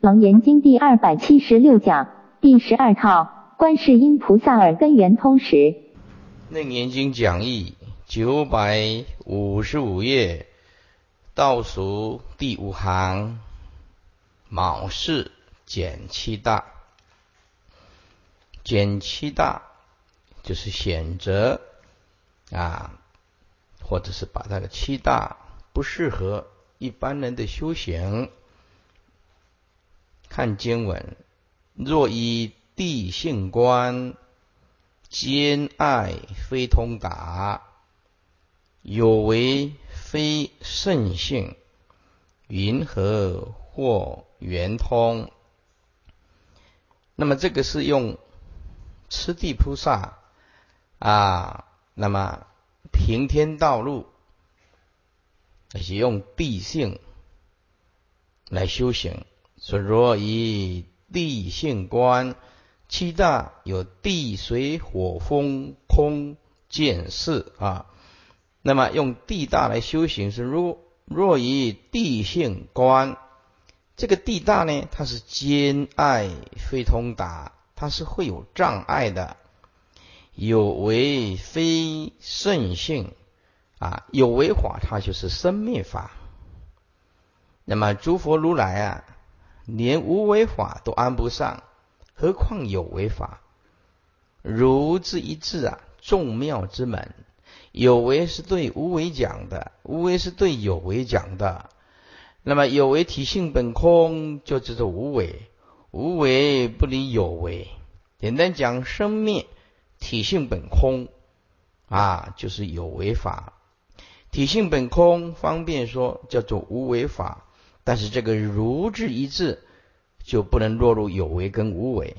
楞严经第二百七十六讲第十二套观世音菩萨耳根圆通时。楞严经讲义九百五十五页倒数第五行，卯氏减七大，减七大就是选择啊，或者是把那个七大不适合一般人的修行。看经文，若以地性观，兼爱非通达，有为非圣性，云何或圆通？那么这个是用持地菩萨啊，那么平天道路，而且用地性来修行。说若以地性观，七大有地水火风空见识啊。那么用地大来修行是若若以地性观，这个地大呢，它是兼爱非通达，它是会有障碍的，有为非圣性啊，有为法它就是生灭法。那么诸佛如来啊。连无为法都安不上，何况有为法？如之一字啊，众妙之门。有为是对无为讲的，无为是对有为讲的。那么有为体性本空，就叫做无为。无为不离有为。简单讲，生灭体性本空啊，就是有为法。体性本空，方便说叫做无为法。但是这个如字一字就不能落入有为跟无为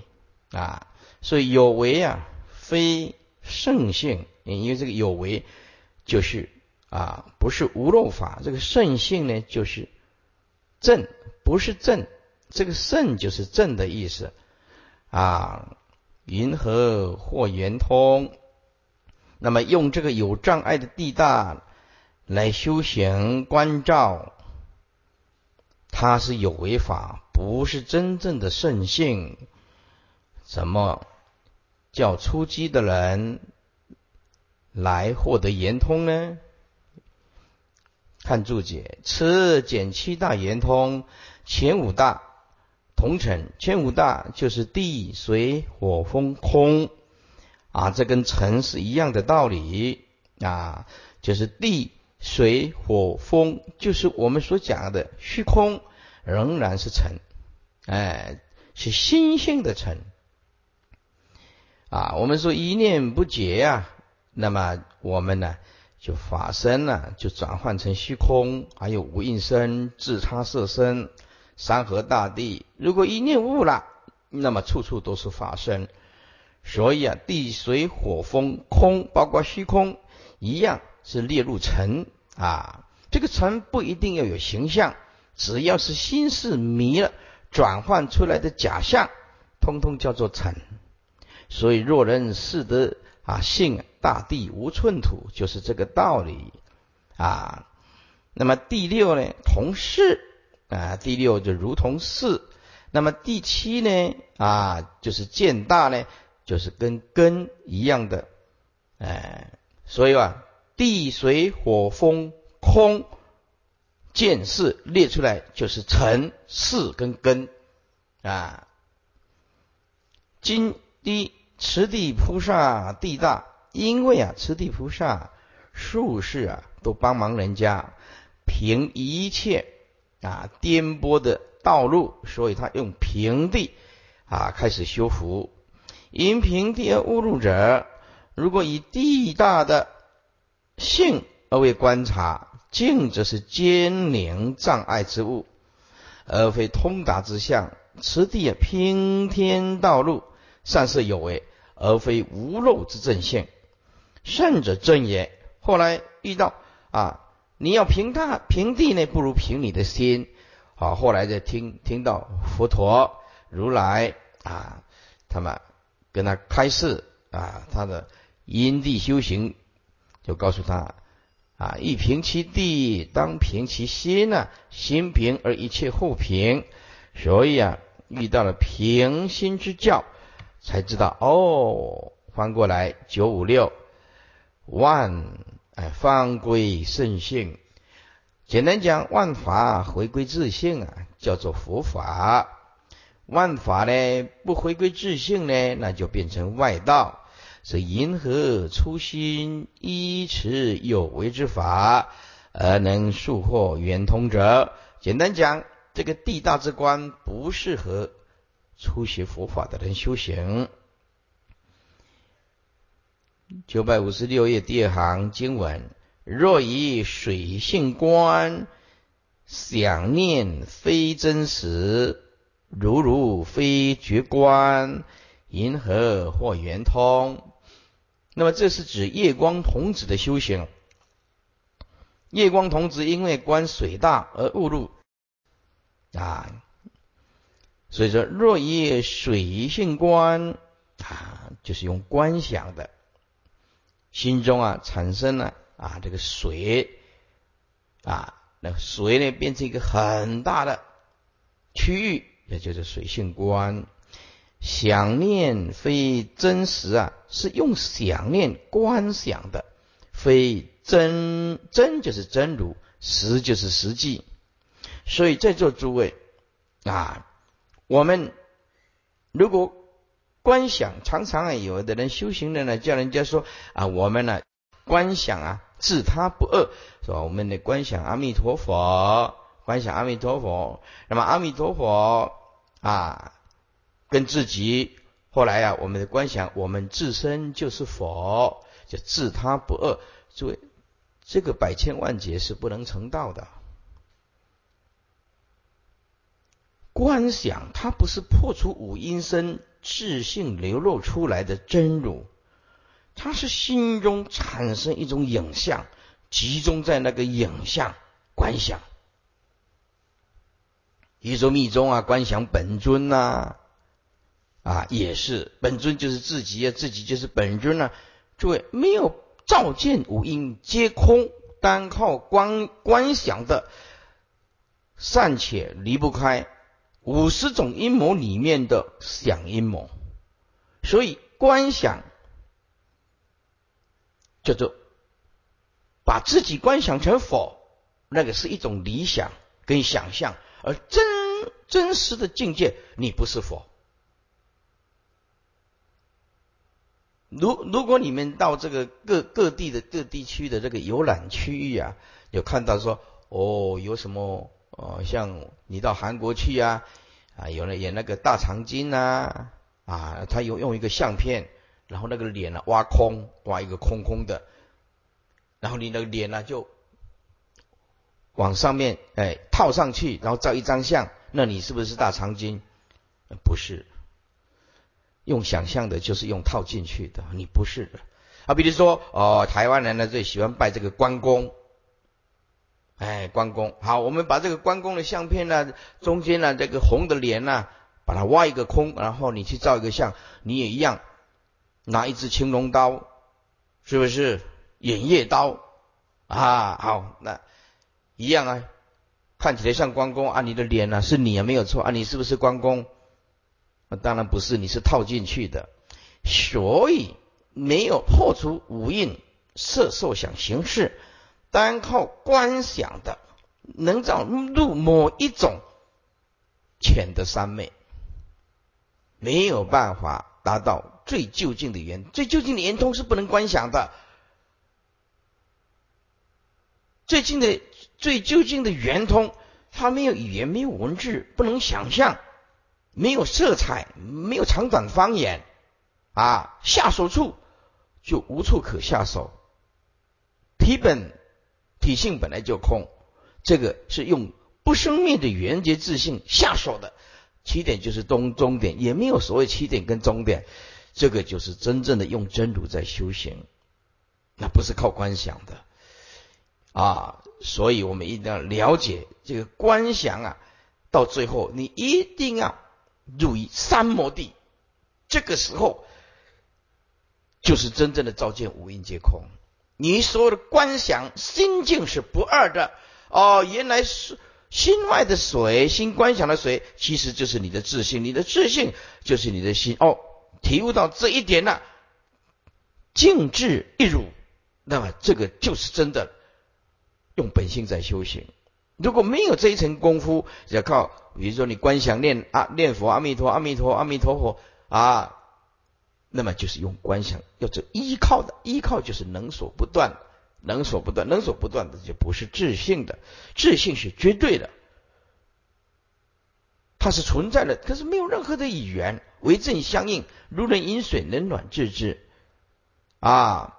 啊，所以有为啊非圣性，因为这个有为就是啊不是无漏法，这个圣性呢就是正，不是正，这个圣就是正的意思啊。云何或圆通？那么用这个有障碍的地大来修行关照。它是有为法，不是真正的圣性。怎么叫出击的人来获得圆通呢？看注解，此减七大圆通，前五大同成。前五大就是地、水、火、风、空啊，这跟尘是一样的道理啊，就是地。水火风就是我们所讲的虚空，仍然是尘，哎，是心性的尘啊。我们说一念不绝呀，那么我们呢就法身呢就转换成虚空，还有无应身、自差色身、山河大地。如果一念悟了，那么处处都是法身。所以啊，地水火风空，包括虚空一样。是列入尘啊，这个尘不一定要有形象，只要是心事迷了，转换出来的假象，通通叫做尘。所以若人识得啊，性大地无寸土，就是这个道理啊。那么第六呢，同事啊，第六就如同事。那么第七呢啊，就是见大呢，就是跟根一样的，哎，所以啊。地水火风空见识列出来就是尘世跟根啊。今地持地菩萨地大，因为啊持地菩萨术士啊都帮忙人家平一切啊颠簸的道路，所以他用平地啊开始修福。因平地而误入者，如果以地大的。性而为观察，静则是坚凝障碍之物，而非通达之相。此地也平天道路，善是有为，而非无漏之正性。善者正也。后来遇到啊，你要平大平地呢，不如平你的心。好，后来再听听到佛陀如来啊，他们跟他开示啊，他的因地修行。就告诉他啊，欲平其地，当平其心呐。心平而一切互平。所以啊，遇到了平心之教，才知道哦，翻过来九五六万哎，方归圣性。简单讲，万法回归自性啊，叫做佛法；万法呢不回归自性呢，那就变成外道。是银河初心依持有为之法，而能速获圆通者。简单讲，这个地大之观不适合初学佛法的人修行。九百五十六页第二行经文：若以水性观想念非真实，如如非觉观，银河或圆通。那么这是指夜光童子的修行。夜光童子因为观水大而误入啊，所以说若以水性观啊，就是用观想的，心中啊产生了啊这个水啊，那水呢变成一个很大的区域，也就是水性观。想念非真实啊，是用想念观想的，非真真就是真如，实就是实际。所以在座诸位啊，我们如果观想，常常啊，有的人修行的呢，叫人家说啊，我们呢观想啊，自他不二，是吧？我们的观想阿弥陀佛，观想阿弥陀佛，那么阿弥陀佛啊。跟自己，后来啊，我们的观想，我们自身就是佛，就自他不二。诸位，这个百千万劫是不能成道的。观想，它不是破除五阴身自性流露出来的真如，它是心中产生一种影像，集中在那个影像观想。一说密宗啊，观想本尊呐。啊也是本尊就是自己啊，自己就是本尊啊。诸位，没有照见五阴皆空，单靠观观想的，尚且离不开五十种阴谋里面的想阴谋。所以观想叫做把自己观想成佛，那个是一种理想跟想象，而真真实的境界，你不是佛。如如果你们到这个各各地的各地区的这个游览区域啊，有看到说哦，有什么呃，像你到韩国去啊，啊，有人演那个大长今呐，啊，他有用一个相片，然后那个脸呢挖空，挖一个空空的，然后你那个脸呢就往上面哎套上去，然后照一张相，那你是不是大长今？不是。用想象的，就是用套进去的，你不是的啊。比如说，哦，台湾人呢最喜欢拜这个关公，哎，关公好，我们把这个关公的相片呢，中间呢这个红的脸呢，把它挖一个空，然后你去照一个相，你也一样，拿一支青龙刀，是不是偃月刀啊？好，那一样啊，看起来像关公啊，你的脸呢是你啊，没有错啊，你是不是关公？当然不是，你是套进去的，所以没有破除五蕴色受想行识，单靠观想的，能找入某一种浅的三昧，没有办法达到最究竟的圆，最究竟的圆通是不能观想的，最近的最究竟的圆通，它没有语言，没有文字，不能想象。没有色彩，没有长短方言，啊，下手处就无处可下手。体本体性本来就空，这个是用不生灭的圆觉自信下手的。起点就是终终点，也没有所谓起点跟终点，这个就是真正的用真如在修行，那不是靠观想的啊。所以我们一定要了解这个观想啊，到最后你一定要。入于三摩地，这个时候就是真正的照见五蕴皆空。你所有的观想心境是不二的哦。原来是心外的水，心观想的水，其实就是你的自信，你的自信就是你的心。哦，体悟到这一点了，静智一如，那么这个就是真的用本性在修行。如果没有这一层功夫，要靠，比如说你观想念啊念佛，阿弥陀阿弥陀阿弥陀佛啊，那么就是用观想，要做依靠的，依靠就是能所不断。能所不断，能所不断的就不是自信的，自信是绝对的，它是存在的，可是没有任何的语言为正相应，如人饮水，冷暖自知啊。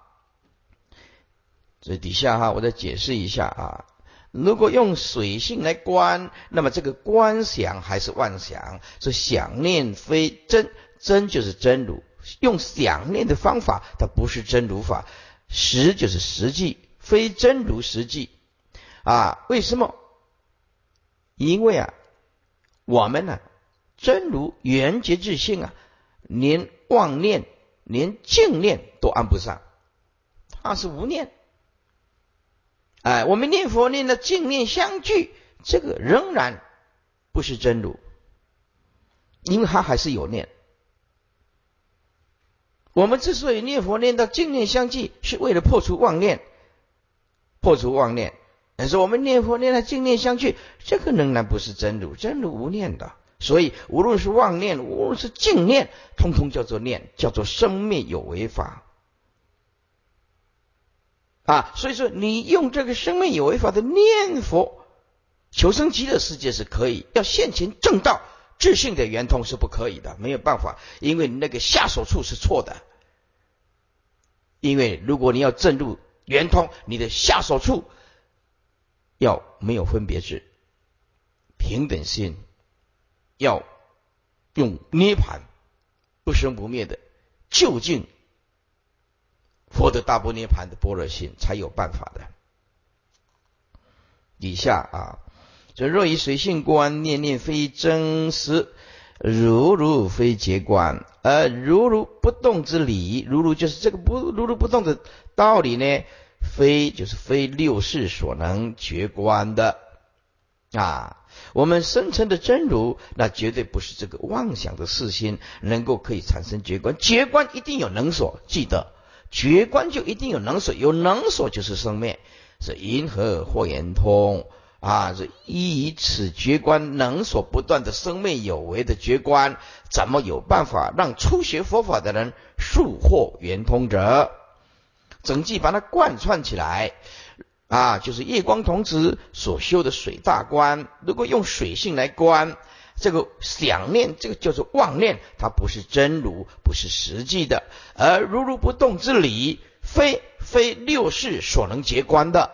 这底下哈，我再解释一下啊。如果用水性来观，那么这个观想还是妄想，是想念非真，真就是真如。用想念的方法，它不是真如法。实就是实际，非真如实际啊？为什么？因为啊，我们呢，真如缘觉自性啊，连妄念、连净念都安不上，它是无念。哎，我们念佛念的净念相聚，这个仍然不是真如，因为它还是有念。我们之所以念佛念到净念相继，是为了破除妄念，破除妄念。但是我们念佛念到净念相继，这个仍然不是真如，真如无念的。所以无论是妄念，无论是净念，通通叫做念，叫做生灭有为法啊。所以说，你用这个生命有为法的念佛，求生极乐世界是可以，要现前正道。智信的圆通是不可以的，没有办法，因为那个下手处是错的。因为如果你要证入圆通，你的下手处要没有分别智、平等心，要用涅盘不生不灭的究竟获得大波涅盘的般若心，才有办法的。以下啊。这若以水性观，念念非真实，如如非结观，而如如不动之理，如如就是这个不如如不动的道理呢？非就是非六世所能觉观的啊！我们生成的真如，那绝对不是这个妄想的四心能够可以产生觉观，觉观一定有能所，记得觉观就一定有能所，有能所就是生灭，是银河或圆通。啊，这以此觉观能所不断的生灭有为的觉观，怎么有办法让初学佛法的人速获圆通者？整句把它贯穿起来啊，就是夜光童子所修的水大观。如果用水性来观，这个想念，这个叫做妄念，它不是真如，不是实际的，而如如不动之理，非非六世所能结观的。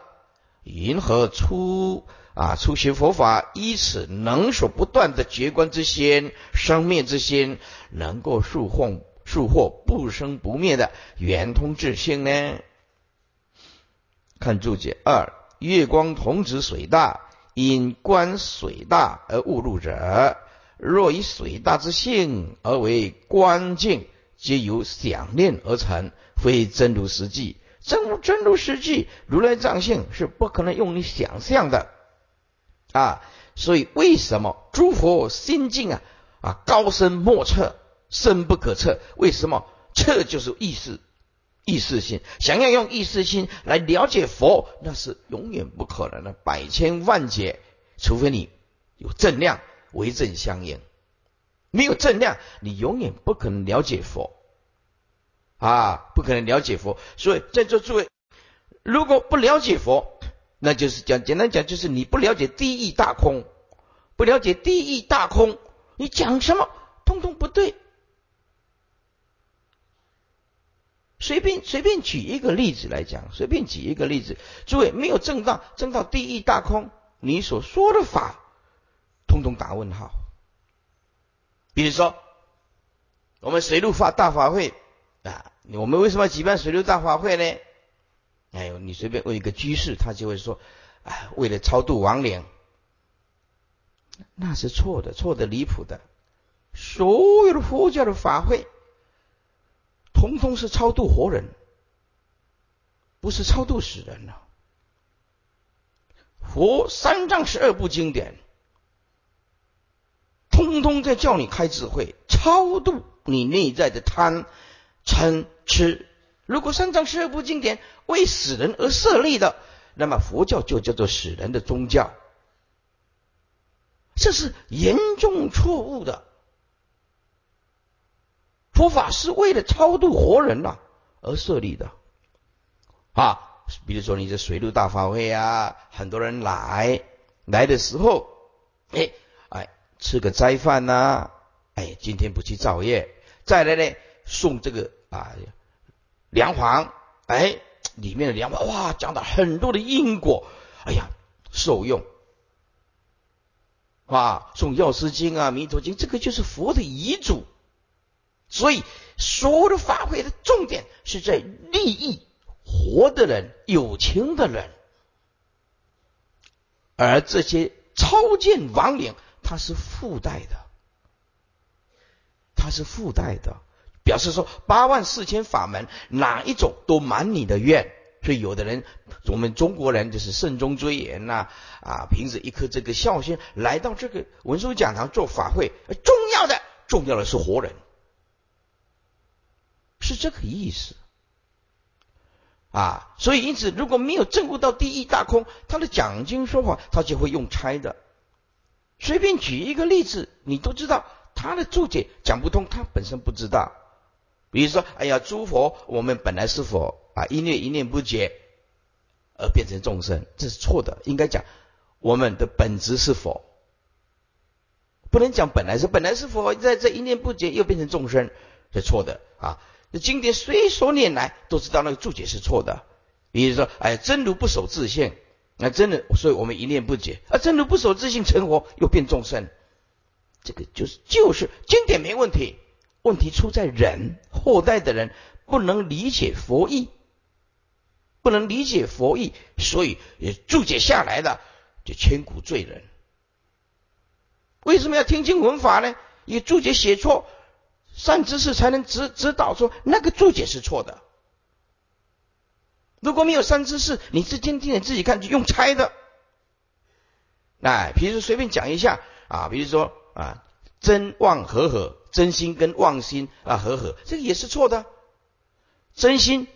云何出？啊，初学佛法，依此能所不断的觉观之心、生灭之心，能够速获速获不生不灭的圆通智性呢？看注解二：月光童子水大，因观水大而误入者，若以水大之性而为观境，皆由想念而成，非真如实际。真如真如实际，如来藏性是不可能用你想象的。啊，所以为什么诸佛心境啊啊高深莫测，深不可测？为什么测就是意识意识心？想要用意识心来了解佛，那是永远不可能的，百千万劫，除非你有正量为正相应，没有正量，你永远不可能了解佛啊，不可能了解佛。所以在座诸位，如果不了解佛，那就是讲，简单讲，就是你不了解第一大空，不了解第一大空，你讲什么，通通不对。随便随便举一个例子来讲，随便举一个例子，诸位没有证到证到第一大空，你所说的法，通通打问号。比如说，我们水陆法大法会啊，我们为什么举办水陆大法会呢？哎呦，你随便问一个居士，他就会说：“哎，为了超度亡灵，那是错的，错的离谱的。所有的佛教的法会，通通是超度活人，不是超度死人了。佛三藏十二部经典，通通在叫你开智慧，超度你内在的贪、嗔、痴。如果三藏十二部经典为死人而设立的，那么佛教就叫做死人的宗教，这是严重错误的。佛法是为了超度活人呐而设立的啊。比如说你这水陆大法会啊，很多人来来的时候，哎哎，吃个斋饭呐，哎，今天不去造业，再来呢送这个啊粮房，哎，里面的粮黄哇，讲了很多的因果，哎呀，受用啊，送药师经啊、弥陀经，这个就是佛的遗嘱，所以所有的法会的重点是在利益。活的人，有情的人，而这些超见亡灵，它是附带的，它是附带的，表示说八万四千法门哪一种都满你的愿。所以有的人，我们中国人就是慎终追远呐，啊，凭着一颗这个孝心来到这个文殊讲堂做法会，重要的重要的是活人，是这个意思。啊，所以因此，如果没有证悟到第一大空，他的讲经说法，他就会用猜的。随便举一个例子，你都知道他的注解讲不通，他本身不知道。比如说，哎呀，诸佛，我们本来是佛啊，一念一念不解而变成众生，这是错的。应该讲我们的本质是佛，不能讲本来是本来是佛，在这一念不解又变成众生，是错的啊。这经典随所念来，都知道那个注解是错的。比如说，哎，真如不守自性，那真的，所以我们一念不解。啊，真如不守自性成佛，又变众生，这个就是就是经典没问题，问题出在人，后代的人不能理解佛意，不能理解佛意，所以注解下来的就千古罪人。为什么要听经闻法呢？因为注解写错。善知识才能指指导说那个注解是错的。如果没有善知识，你自今天你自己看就用猜的。哎，比如说随便讲一下啊，比如说啊，真妄合合，真心跟妄心啊合合，这个也是错的。真心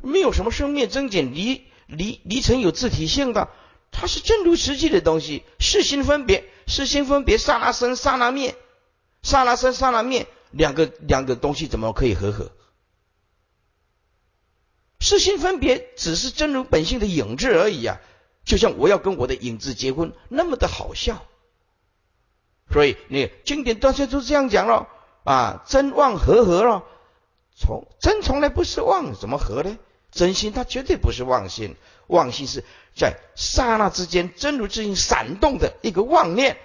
没有什么生灭增减离离离成有自体性的，它是真如实际的东西。是心分别，是心分别，刹那生，刹那灭，刹那生，刹那灭。两个两个东西怎么可以合合？世心分别只是真如本性的影子而已啊！就像我要跟我的影子结婚，那么的好笑。所以你经典大家都这样讲了啊，真妄合合了。从真从来不是妄，怎么合呢？真心它绝对不是妄心，妄心是在刹那之间真如之心闪动的一个妄念，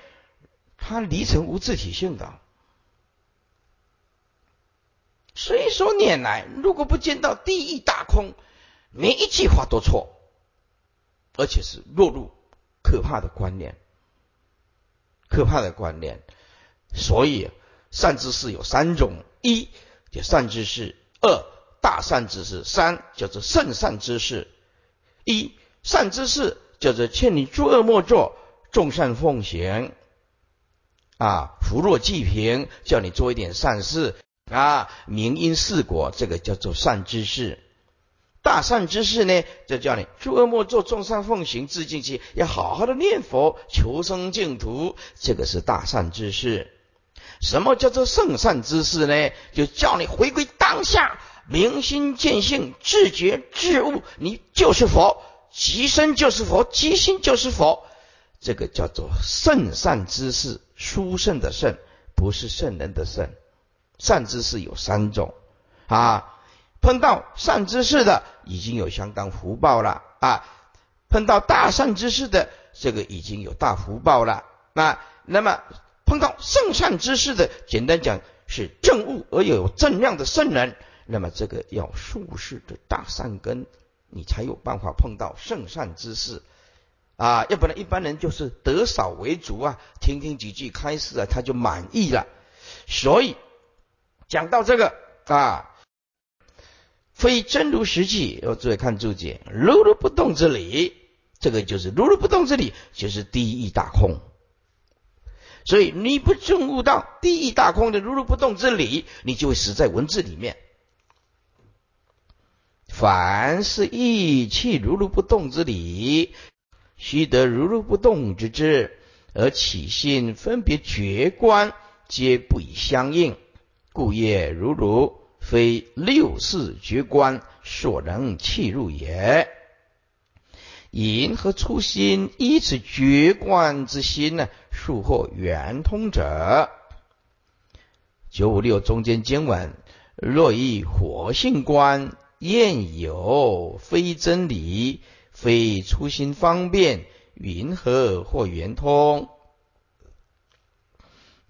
它离成无自体性的。随说念来，如果不见到第一大空，每一句话都错，而且是落入可怕的观念，可怕的观念。所以善知识有三种：一叫善知识，二大善知识，三叫做圣善知识。一善知识叫做劝你诸恶莫作，众善奉行，啊，福若济贫，叫你做一点善事。啊，明因四果，这个叫做善知识。大善知识呢，就叫你诸恶莫作，众善奉行，自净其要好好的念佛，求生净土，这个是大善知识。什么叫做圣善知识呢？就叫你回归当下，明心见性，自觉自悟，你就是佛，即身就是佛，即心就是佛。这个叫做圣善知识，殊胜的圣，不是圣人的圣。善知识有三种啊，碰到善知识的已经有相当福报了啊，碰到大善知识的这个已经有大福报了啊。那么碰到圣善知识的，简单讲是正悟而有正量的圣人，那么这个要术士的大善根，你才有办法碰到圣善知识啊，要不然一般人就是得少为主啊，听听几句开示啊，他就满意了，所以。讲到这个啊，非真如实际，要注意看注解，如如不动之理，这个就是如如不动之理，就是第一大空。所以你不证悟到第一大空的如如不动之理，你就会死在文字里面。凡是意气如如不动之理，须得如如不动之智，而起心分别觉观，皆不以相应，故业如如，非六世觉观所能弃入也。因何初心依此觉观之心呢？术或圆通者，九五六中间经文：若以火性观验有非真理，非初心方便，云何或圆通？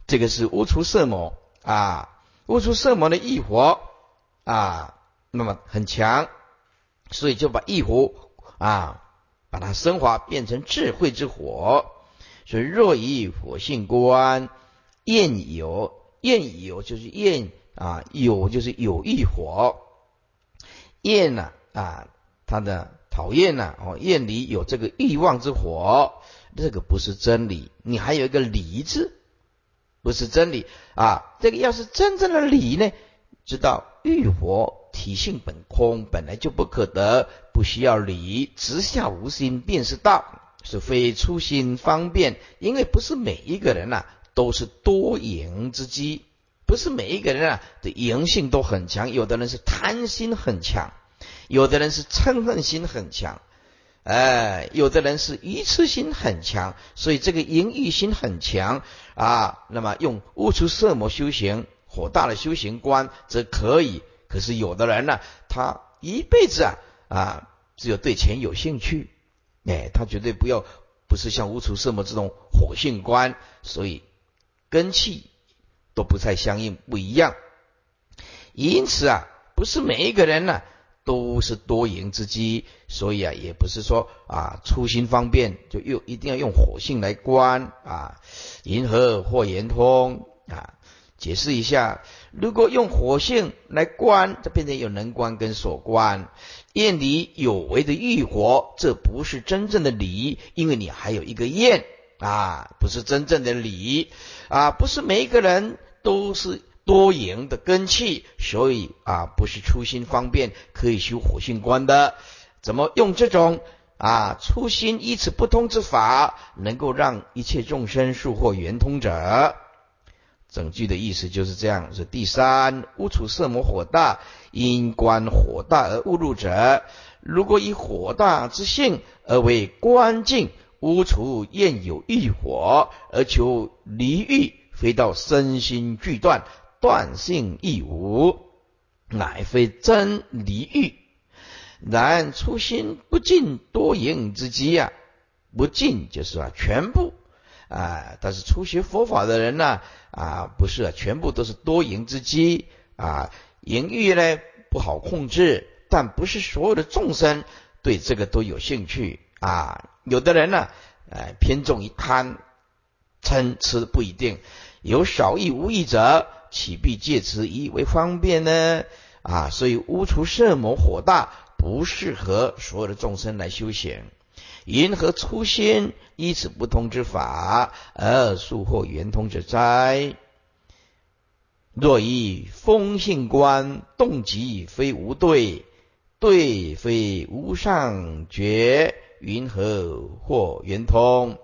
这个是无除色魔啊，悟出色魔的异火啊，那么很强，所以就把异火啊。把它升华变成智慧之火，所以若以火性观焰有焰有就是焰啊有就是有欲火焰呢啊它的讨厌呢哦焰里有这个欲望之火，这个不是真理，你还有一个离字不是真理啊，这个要是真正的理呢，知道欲火。体性本空，本来就不可得，不需要理。直下无心便是道，是非初心方便。因为不是每一个人呐都是多赢之机，不是每一个人啊的赢性都很强。有的人是贪心很强，有的人是嗔恨心很强，哎，有的人是愚痴心很强。所以这个淫欲心很强啊，那么用悟出色魔修行，火大的修行观则可以。可是有的人呢，他一辈子啊啊，只有对钱有兴趣，哎，他绝对不要，不是像无处色魔这种火性观，所以根气都不太相应，不一样。因此啊，不是每一个人呢都是多赢之机，所以啊，也不是说啊粗心方便就又一定要用火性来观啊，银河或圆通啊。解释一下，如果用火性来观，这变成有能观跟所观。焰里有为的欲火，这不是真正的理，因为你还有一个焰啊，不是真正的理啊，不是每一个人都是多赢的根气，所以啊，不是初心方便可以修火性观的。怎么用这种啊初心依此不通之法，能够让一切众生速获圆通者？整句的意思就是这样：是第三，无处色魔火大，因观火大而误入者，如果以火大之性而为观境，无处焰有欲火，而求离欲，非到身心俱断，断性亦无，乃非真离欲。然初心不尽多淫之机啊，不尽就是啊全部。啊，但是初学佛法的人呢，啊，不是啊，全部都是多淫之机啊，淫欲呢不好控制，但不是所有的众生对这个都有兴趣啊。有的人呢，哎，偏重于贪嗔痴不一定，有少欲无欲者，岂必借此以为方便呢？啊，所以污除色魔火大，不适合所有的众生来修行。云何初心依此不通之法，而速获圆通者哉？若以风性观，动即非无对，对非无上觉，云何或圆通？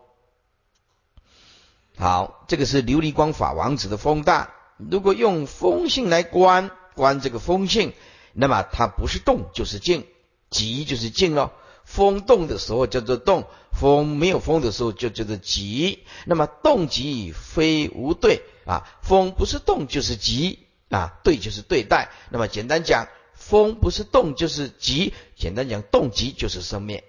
好，这个是琉璃光法王子的风大。如果用风性来观，观这个风性，那么它不是动就是静，急就是静了。风动的时候叫做动，风没有风的时候就叫做急。那么动急非无对啊，风不是动就是急啊，对就是对待。那么简单讲，风不是动就是急，简单讲动急就是生灭，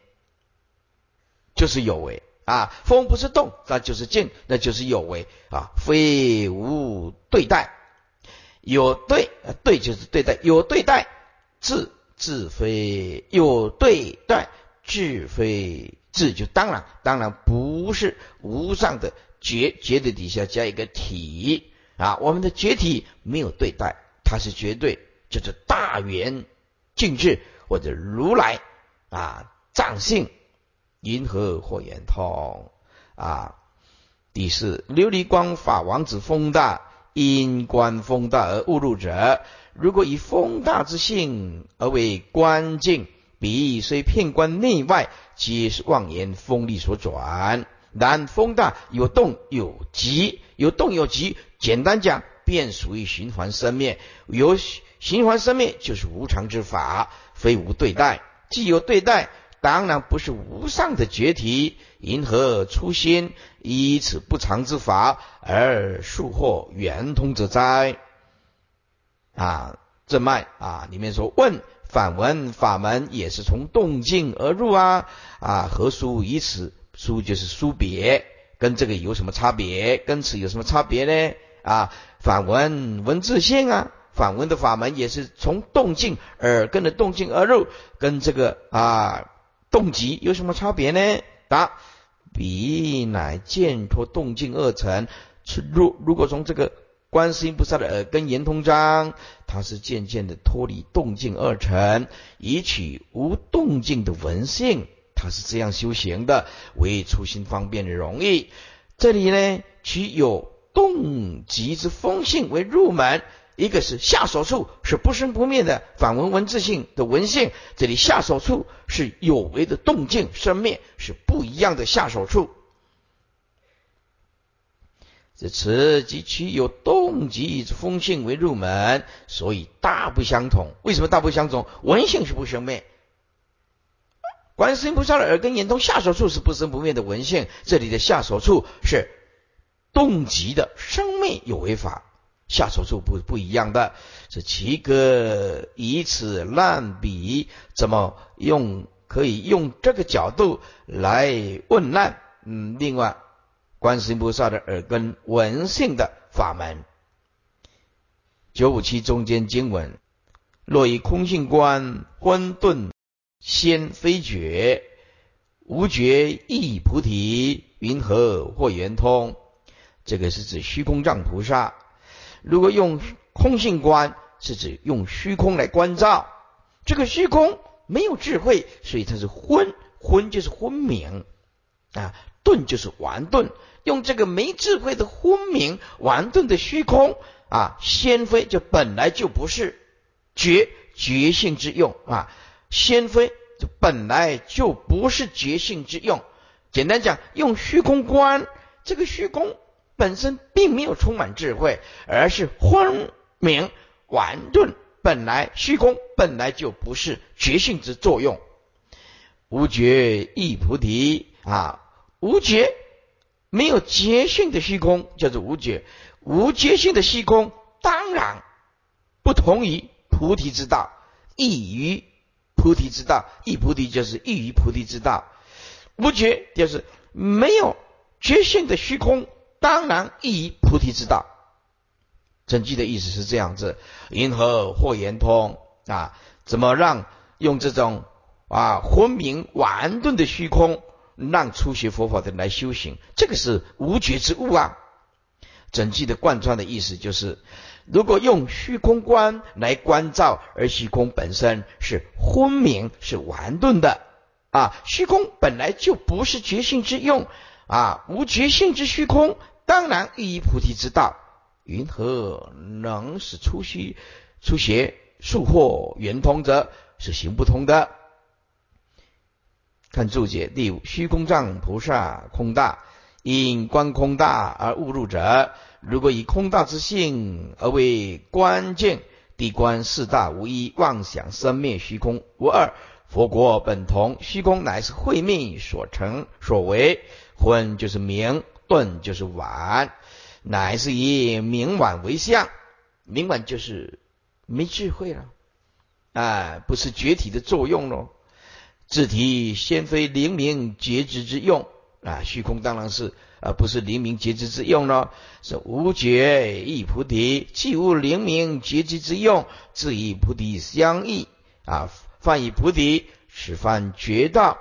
就是有为啊。风不是动，那就是静，那就是有为啊，非无对待，有对对就是对待，有对待，自自非有对待。智非智，就当然当然不是无上的觉觉的底下加一个体啊，我们的觉体没有对待，它是绝对，叫做大圆净智或者如来啊藏性银河或圆通啊。第四，琉璃光法王子风大，因观风大而误入者，如果以风大之性而为观境，彼虽片观内外，皆是妄言风力所转。然风大有动有急，有动有急，简单讲，便属于循环生灭。有循环生灭，就是无常之法，非无对待。既有对待。当然不是无上的绝体，银河初心，以此不常之法而速获圆通者哉？啊，正脉啊，里面说问反问法门也是从动静而入啊啊，何殊以此？殊就是殊别，跟这个有什么差别？跟此有什么差别呢？啊，反问文字性啊，反问的法门也是从动静耳根的动静而入，跟这个啊。动机有什么差别呢？答：彼乃见脱动静二层。如如果从这个观世音菩萨的耳根圆通章，它是渐渐的脱离动静二层，以取无动静的文性。它是这样修行的，为初心方便的容易。这里呢，取有动机之风性为入门。一个是下手处是不生不灭的反文文字性的文献，这里下手处是有为的动静生灭，是不一样的下手处。这此及其有动机之风性为入门，所以大不相同。为什么大不相同？文性是不生灭，观世音菩萨的耳根眼通下手处是不生不灭的文性，这里的下手处是动机的生灭有为法。下手处不不一样的，是其个以此烂笔，怎么用？可以用这个角度来问烂。嗯，另外，观世音菩萨的耳根闻性的法门，九五七中间经文，若以空性观混沌先非觉，无觉亦菩提，云何或圆通？这个是指虚空藏菩萨。如果用空性观，是指用虚空来关照这个虚空没有智慧，所以它是昏，昏就是昏明啊，顿就是顽顿。用这个没智慧的昏明顽顿的虚空啊，先非就本来就不是觉觉性之用啊，先非就本来就不是觉性之用。简单讲，用虚空观这个虚空。本身并没有充满智慧，而是昏明顽钝。本来虚空本来就不是觉性之作用，无觉亦菩提啊！无觉没有觉性的虚空叫做无觉，无觉性的虚空当然不同于菩提之道，异于菩提之道，异菩提就是异于菩提之道。无觉就是没有觉性的虚空。当然，依菩提之道。整句的意思是这样子：银河或圆通啊，怎么让用这种啊昏明顽钝的虚空，让初学佛法的人来修行？这个是无觉之物啊。整句的贯穿的意思就是：如果用虚空观来关照，而虚空本身是昏明、是顽钝的啊，虚空本来就不是觉性之用啊，无觉性之虚空。当然，依菩提之道，云何能使出虚出邪速获圆通者？是行不通的。看注解第五：虚空藏菩萨空大，因观空大而误入者，如果以空大之性而为关键，地观四大无一，妄想生灭虚空无二。佛国本同，虚空乃是慧命所成所为，昏就是明。顿就是晚，乃是以明晚为相，明晚就是没智慧了，啊，不是觉体的作用喽。自体先非灵明觉知之用啊，虚空当然是啊，不是灵明觉知之用喽，是无觉亦菩提，既无灵明觉知之用，自与菩提相异啊。犯以菩提，是犯觉道。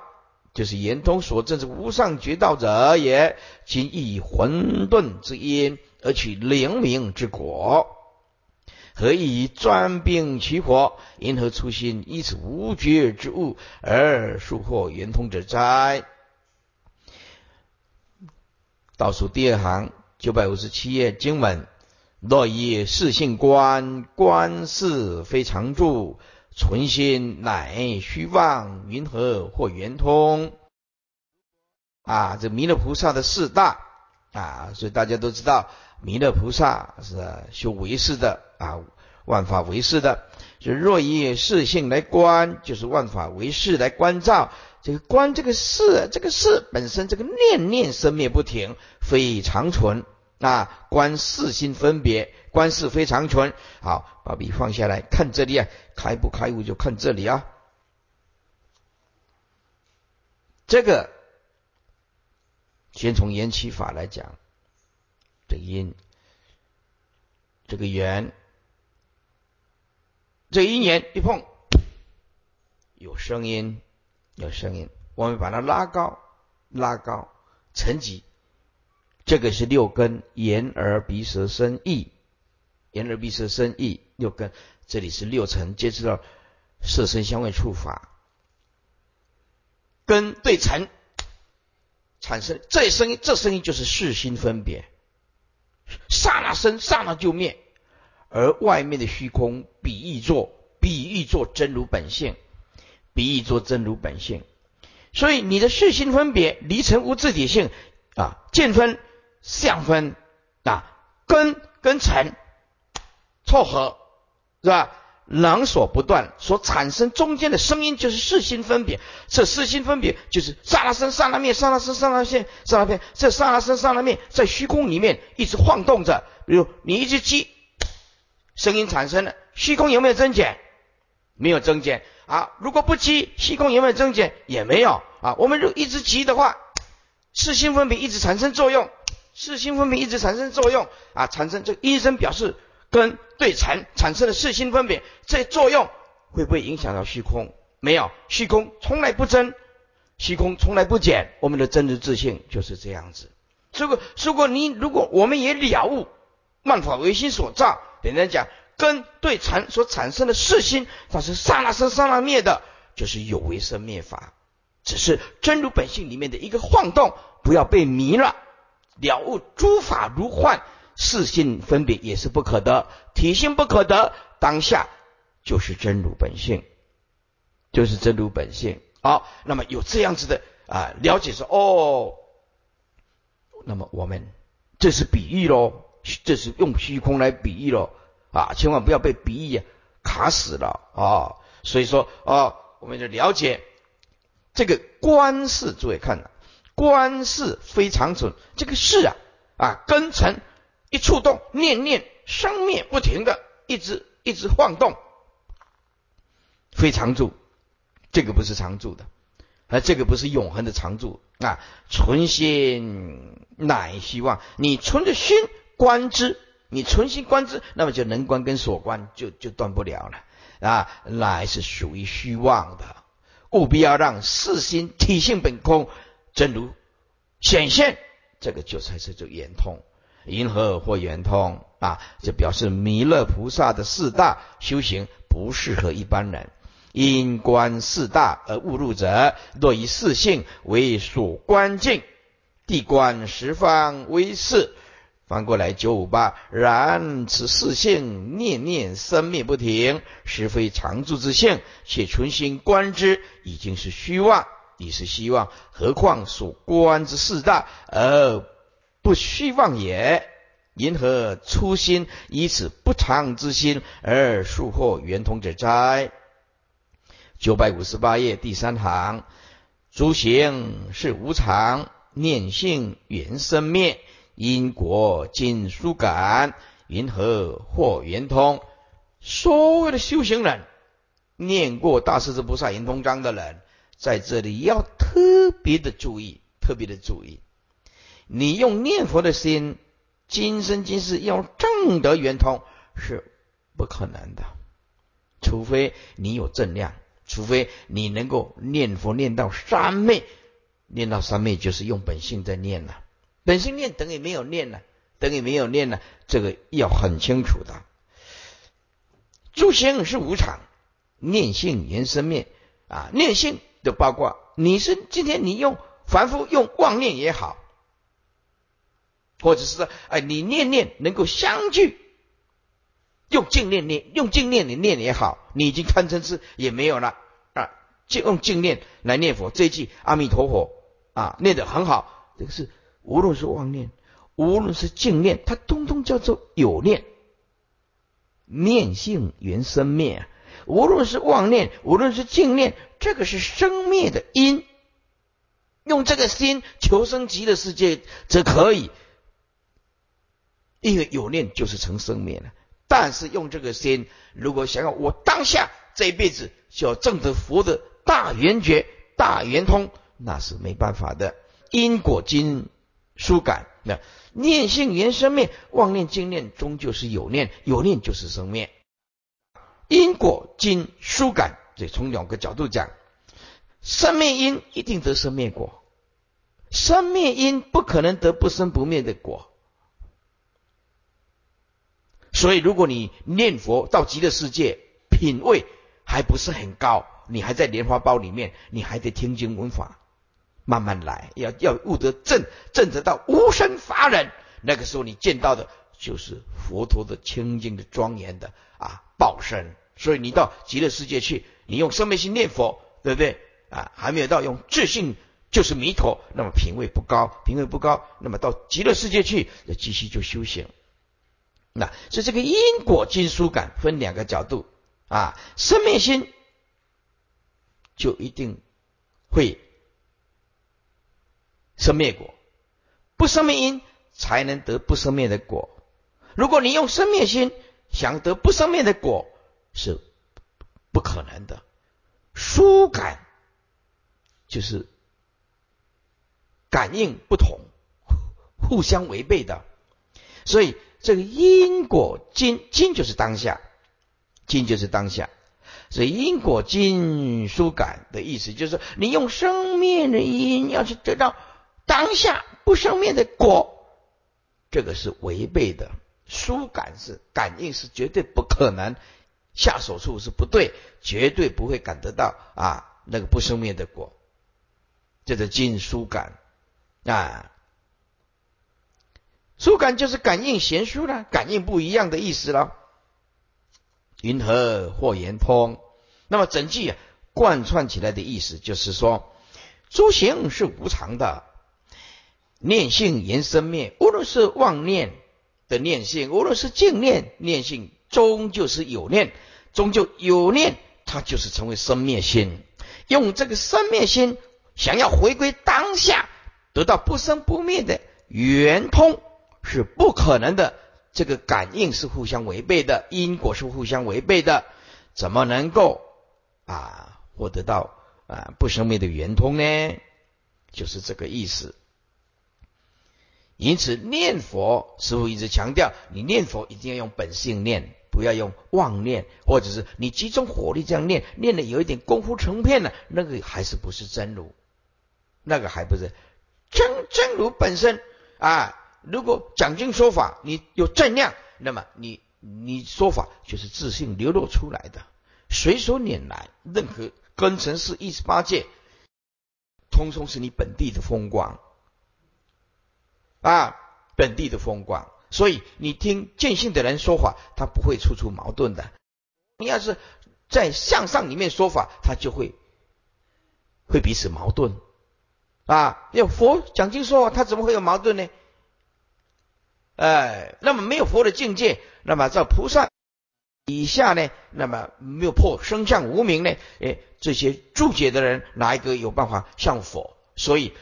就是圆通所证之无上绝道者也，今亦以混沌之因而取灵明之果。何以专病其火？因何初心以此无觉之物而束获圆通者哉？倒数第二行九百五十七页经文：若以是性关，关是非常住。存心乃虚妄，云何或圆通？啊，这弥勒菩萨的四大啊，所以大家都知道，弥勒菩萨是修唯识的啊，万法唯识的。就若以事性来观，就是万法唯识来观照。这个观这个事，这个事本身，这个念念生灭不停，非常存啊。观四心分别，观事非常存。好，把笔放下来看这里啊，开不开悟就看这里啊。这个先从缘起法来讲，这个因，这个缘。这一年一碰，有声音，有声音，我们把它拉高，拉高层级。这个是六根，眼耳鼻舌身意，眼耳鼻舌身意。六根，这里是六层，接触到色身香味触法，根对尘产生这声音，这声音就是四心分别，刹那生，刹那就灭。而外面的虚空，比喻作比喻作真如本性，比喻作真如本性。所以你的四心分别离尘无自体性。啊，见分相分啊，根跟尘凑合是吧？能所不断，所产生中间的声音就是四心分别。这四心分别就是刹那生、刹那灭、刹那生、刹那现、刹那变。这刹那生、刹那灭在虚空里面一直晃动着。比如你一只鸡。声音产生了，虚空有没有增减？没有增减啊！如果不急，虚空有没有增减？也没有啊！我们如一直急的话，四心分别一直产生作用，四心分别一直产生作用啊！产生这音声表示跟对禅产生的四心分别，这作用会不会影响到虚空？没有，虚空从来不增，虚空从来不减。我们的真实自性就是这样子。如果如果你如果我们也了悟万法唯心所造。简单讲，根对禅所产生的四心，它是刹那生刹那灭的，就是有为生灭法，只是真如本性里面的一个晃动，不要被迷了。了悟诸法如幻，四性分别也是不可得，体性不可得，当下就是真如本性，就是真如本性。好，那么有这样子的啊了解说，哦，那么我们这是比喻喽。这是用虚空来比喻喽啊，千万不要被比喻卡死了啊！所以说啊，我们就了解这个观世，诸位看了，观是非常准，这个事啊啊根尘一触动，念念生灭不停的，一直一直晃动，非常住，这个不是常住的，而这个不是永恒的常住啊！存心乃希望你存着心。观之，你存心观之，那么就能观跟所观就就断不了了啊！乃是属于虚妄的，务必要让四心体性本空，真如显现，这个就才是就圆通，银河或圆通啊！就表示弥勒菩萨的四大修行不适合一般人，因观四大而误入者，若以四性为所观境，地观十方为是。翻过来九五八，然此四性念念生灭不停，实非常住之性，且存心观之，已经是虚妄，已是希望。何况所观之四大而不虚妄也？因何初心以此不常之心而速获圆通者哉？九百五十八页第三行，诸行是无常，念性缘生灭。因果尽疏感，云何或圆通？所有的修行人，念过大势至菩萨圆通章的人，在这里要特别的注意，特别的注意。你用念佛的心，今生今世要证得圆通是不可能的，除非你有正量，除非你能够念佛念到三昧，念到三昧就是用本性在念了。本性念等于没有念了，等于没有念了，这个要很清楚的。诸行是无常，念性缘生灭啊，念性的包括你是今天你用凡夫用妄念也好，或者是说，哎，你念念能够相聚，用静念念，用静念你念也好，你已经贪嗔痴也没有了啊，就用静念来念佛，这一句阿弥陀佛啊，念得很好。这个是无论是妄念，无论是静念，它通通叫做有念，念性缘生灭。无论是妄念，无论是静念，这个是生灭的因。用这个心求生极乐世界，则可以。因为有念就是成生灭了，但是用这个心，如果想要我当下这一辈子就要证得佛的大圆觉、大圆通，那是没办法的。因果经书感，那念性缘生灭，妄念经念终究是有念，有念就是生灭。因果经书感，这从两个角度讲，生灭因一定得生灭果，生灭因不可能得不生不灭的果。所以，如果你念佛到极乐世界，品位还不是很高，你还在莲花包里面，你还得听经闻法，慢慢来，要要悟得正正得到无生法忍，那个时候你见到的就是佛陀的清净的庄严的啊报身。所以你到极乐世界去，你用生灭心念佛，对不对啊？还没有到用自信就是弥陀，那么品位不高，品位不高，那么到极乐世界去，那继续就修行。那所以这个因果经书感分两个角度啊，生灭心就一定会生灭果，不生灭因才能得不生灭的果。如果你用生灭心想得不生灭的果，是不可能的。书感就是感应不同，互相违背的，所以。这个因果经经就是当下，经就是当下，所以因果经书感的意思就是你用生灭的因要去得到当下不生灭的果，这个是违背的。书感是感应是绝对不可能，下手处是不对，绝对不会感得到啊那个不生灭的果，这个经书感啊。书感就是感应贤书了，感应不一样的意思了。云何或圆通？那么整句啊贯穿起来的意思就是说，诸行是无常的，念性言生灭。无论是妄念的念性，无论是净念念性，终究是有念，终究有念，它就是成为生灭心。用这个生灭心，想要回归当下，得到不生不灭的圆通。是不可能的，这个感应是互相违背的，因果是互相违背的，怎么能够啊获得到啊不生灭的圆通呢？就是这个意思。因此念佛，师傅一直强调，你念佛一定要用本性念，不要用妄念，或者是你集中火力这样念，念的有一点功夫成片了，那个还是不是真如？那个还不是真真如本身啊。如果讲经说法，你有正量，那么你你说法就是自信流露出来的，随手拈来，任何根尘世一十八界，通通是你本地的风光啊，本地的风光。所以你听见性的人说法，他不会处处矛盾的。你要是在向上里面说法，他就会会彼此矛盾啊。要佛讲经说法，他怎么会有矛盾呢？哎，那么没有佛的境界，那么在菩萨以下呢？那么没有破生相无名呢？哎，这些注解的人哪一个有办法像佛？所以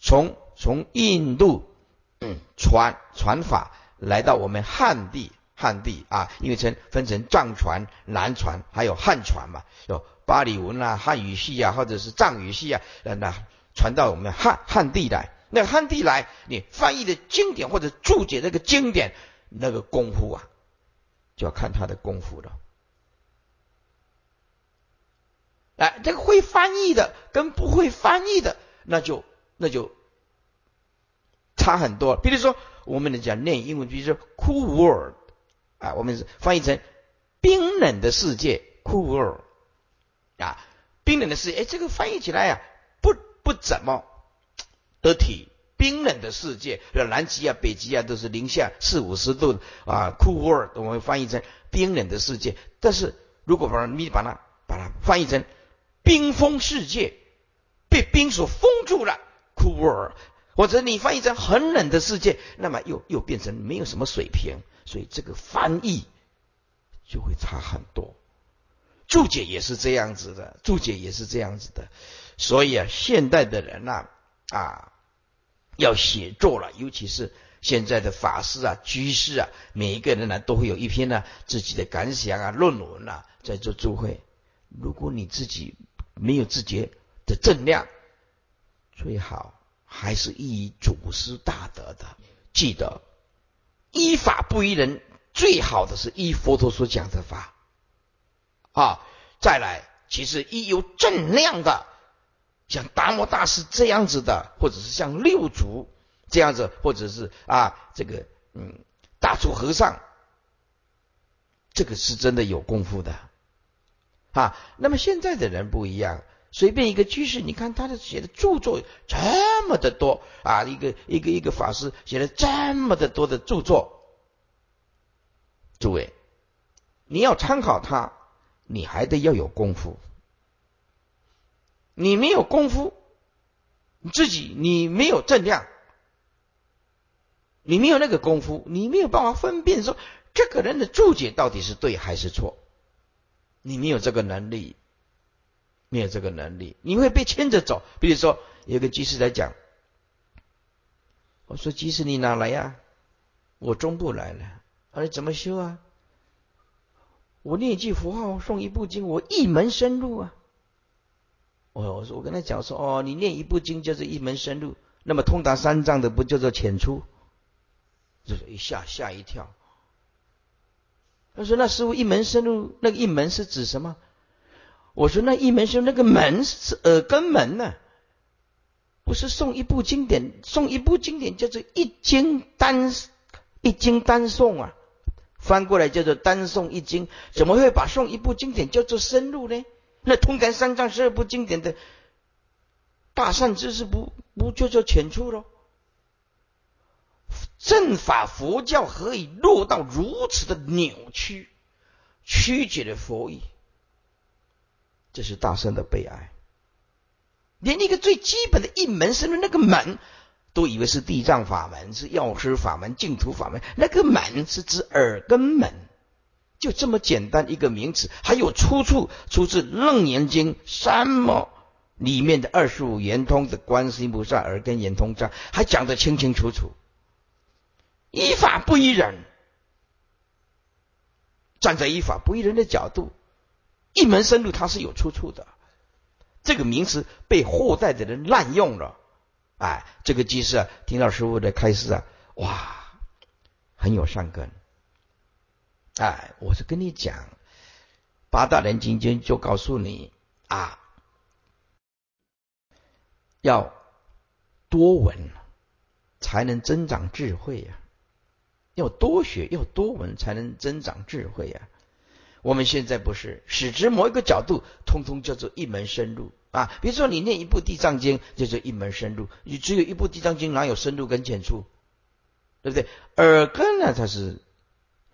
从从印度嗯传传法来到我们汉地，汉地啊，因为成分成藏传、南传，还有汉传嘛，有巴利文啊、汉语系啊，或者是藏语系啊，那传到我们汉汉地来。那汉地来，你翻译的经典或者注解那个经典，那个功夫啊，就要看他的功夫了。哎，这个会翻译的跟不会翻译的，那就那就差很多。比如说，我们讲念英文，比如说 “cool world” 啊，我们是翻译成冰冷的世界 “cool world” 啊，冰冷的世界，哎，这个翻译起来呀，不不怎么。得体，冰冷的世界，南极啊、北极啊都是零下四五十度啊，cool world，我们翻译成冰冷的世界。但是如果把你把它把它翻译成冰封世界，被冰所封住了，cool world，或者你翻译成很冷的世界，那么又又变成没有什么水平，所以这个翻译就会差很多。注解也是这样子的，注解也是这样子的，所以啊，现代的人呐啊，要写作了，尤其是现在的法师啊、居士啊，每一个人呢都会有一篇呢自己的感想啊、论文啊，在做注会。如果你自己没有自觉的正量，最好还是依祖师大德的。记得依法不依人，最好的是依佛陀所讲的法。啊，再来，其实一有正量的，像达摩大师这样子的，或者是像六祖这样子，或者是啊这个嗯大足和尚，这个是真的有功夫的啊。那么现在的人不一样，随便一个居士，你看他的写的著作这么的多啊，一个一个一个法师写了这么的多的著作，诸位，你要参考他。你还得要有功夫，你没有功夫，你自己你没有正量，你没有那个功夫，你没有办法分辨说这个人的注解到底是对还是错，你没有这个能力，没有这个能力，你会被牵着走。比如说，有个居士来讲，我说：“居士你哪来呀？”我中部来了。啊，你怎么修啊？我念一句佛号，诵一部经，我一门深入啊！我我说我跟他讲说，哦，你念一部经就是一门深入，那么通达三藏的不叫做浅出？就是一下吓一跳。他说：“那师傅一门深入，那个一门是指什么？”我说：“那一门深入，那个门是耳根门呢，不是诵一部经典，诵一部经典叫做一经单一经单诵啊。”翻过来叫做单诵一经，怎么会把诵一部经典叫做深入呢？那通感三藏十二部经典的大善知识不不就叫浅出喽？正法佛教何以落到如此的扭曲曲解的佛意？这是大圣的悲哀，连一个最基本的一门深入那个门。都以为是地藏法门，是药师法门、净土法门。那个门是指耳根门，就这么简单一个名词。还有出处，出自《楞严经》三摩里面的二十五圆通的观世音菩萨耳根圆通章，还讲得清清楚楚。依法不依人，站在依法不依人的角度，一门深入，它是有出处的。这个名词被后代的人滥用了。哎，这个居士啊，听到师傅的开示啊，哇，很有善根。哎，我是跟你讲，八大人经经就告诉你啊，要多闻才能增长智慧呀，要多学，要多闻才能增长智慧呀。我们现在不是使之某一个角度，通通叫做一门深入。啊，比如说你念一部《地藏经》，就是一门深入。你只有一部《地藏经》，哪有深入跟浅出？对不对？耳根呢，它是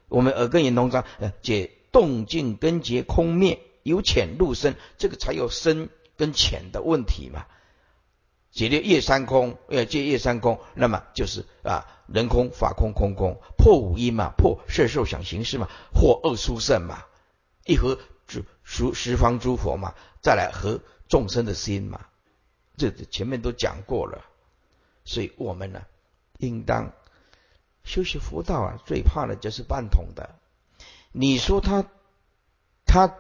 我们耳根也通章，呃，解动静根结空灭，由浅入深，这个才有深跟浅的问题嘛。解了夜三空，呃，解夜三空，那么就是啊，人空、法空、空空，破五阴嘛，破色受想行识嘛，或恶殊胜嘛，一合诸十十方诸佛嘛，再来合。众生的心嘛，这前面都讲过了，所以我们呢，应当修习佛道啊，最怕的就是半桶的。你说他他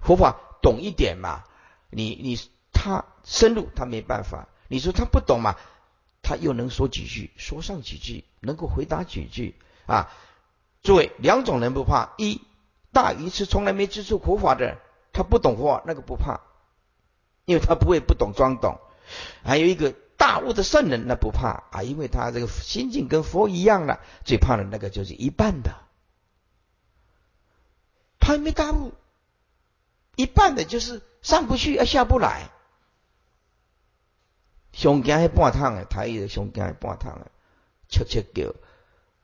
佛法懂一点嘛？你你他深入他没办法。你说他不懂嘛？他又能说几句，说上几句，能够回答几句啊？诸位，两种人不怕：一大愚痴，从来没接触佛法的，他不懂佛，那个不怕。因为他不会不懂装懂，还有一个大悟的圣人，那不怕啊，因为他这个心境跟佛一样了。最怕的那个就是一半的，他还没大悟，一半的就是上不去，而下不来。上惊迄半趟诶，台语的上惊迄半烫的，切切叫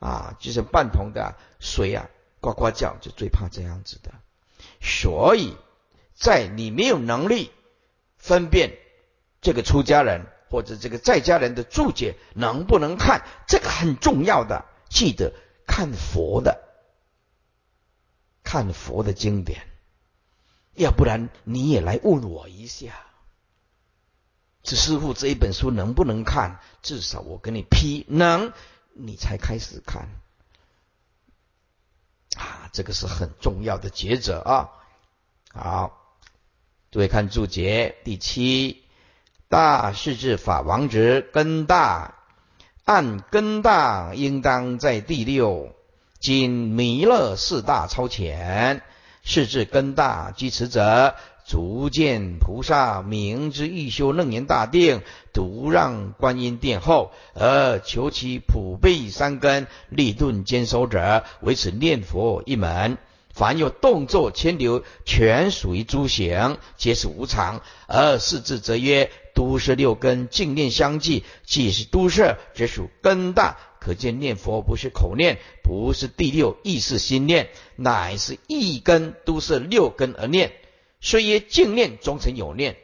啊，就是半桶的水啊，呱呱叫，就最怕这样子的。所以在你没有能力分辨这个出家人或者这个在家人的注解能不能看，这个很重要的，记得看佛的，看佛的经典，要不然你也来问我一下。这师傅这一本书能不能看？至少我给你批能，你才开始看这个是很重要的抉择啊！好，诸位看注解第七大势至法王之根大，按根大应当在第六。今弥勒四大超前，是至根大居此者。足见菩萨明知欲修楞严大定，独让观音殿后，而求其普备三根，立顿坚守者，为此念佛一门。凡有动作牵流，全属于诸行，皆是无常。而四字则曰：都摄六根，净念相继，既是都摄，只属根大。可见念佛不是口念，不是第六意识心念，乃是一根都摄六根而念。所以净念终成有念，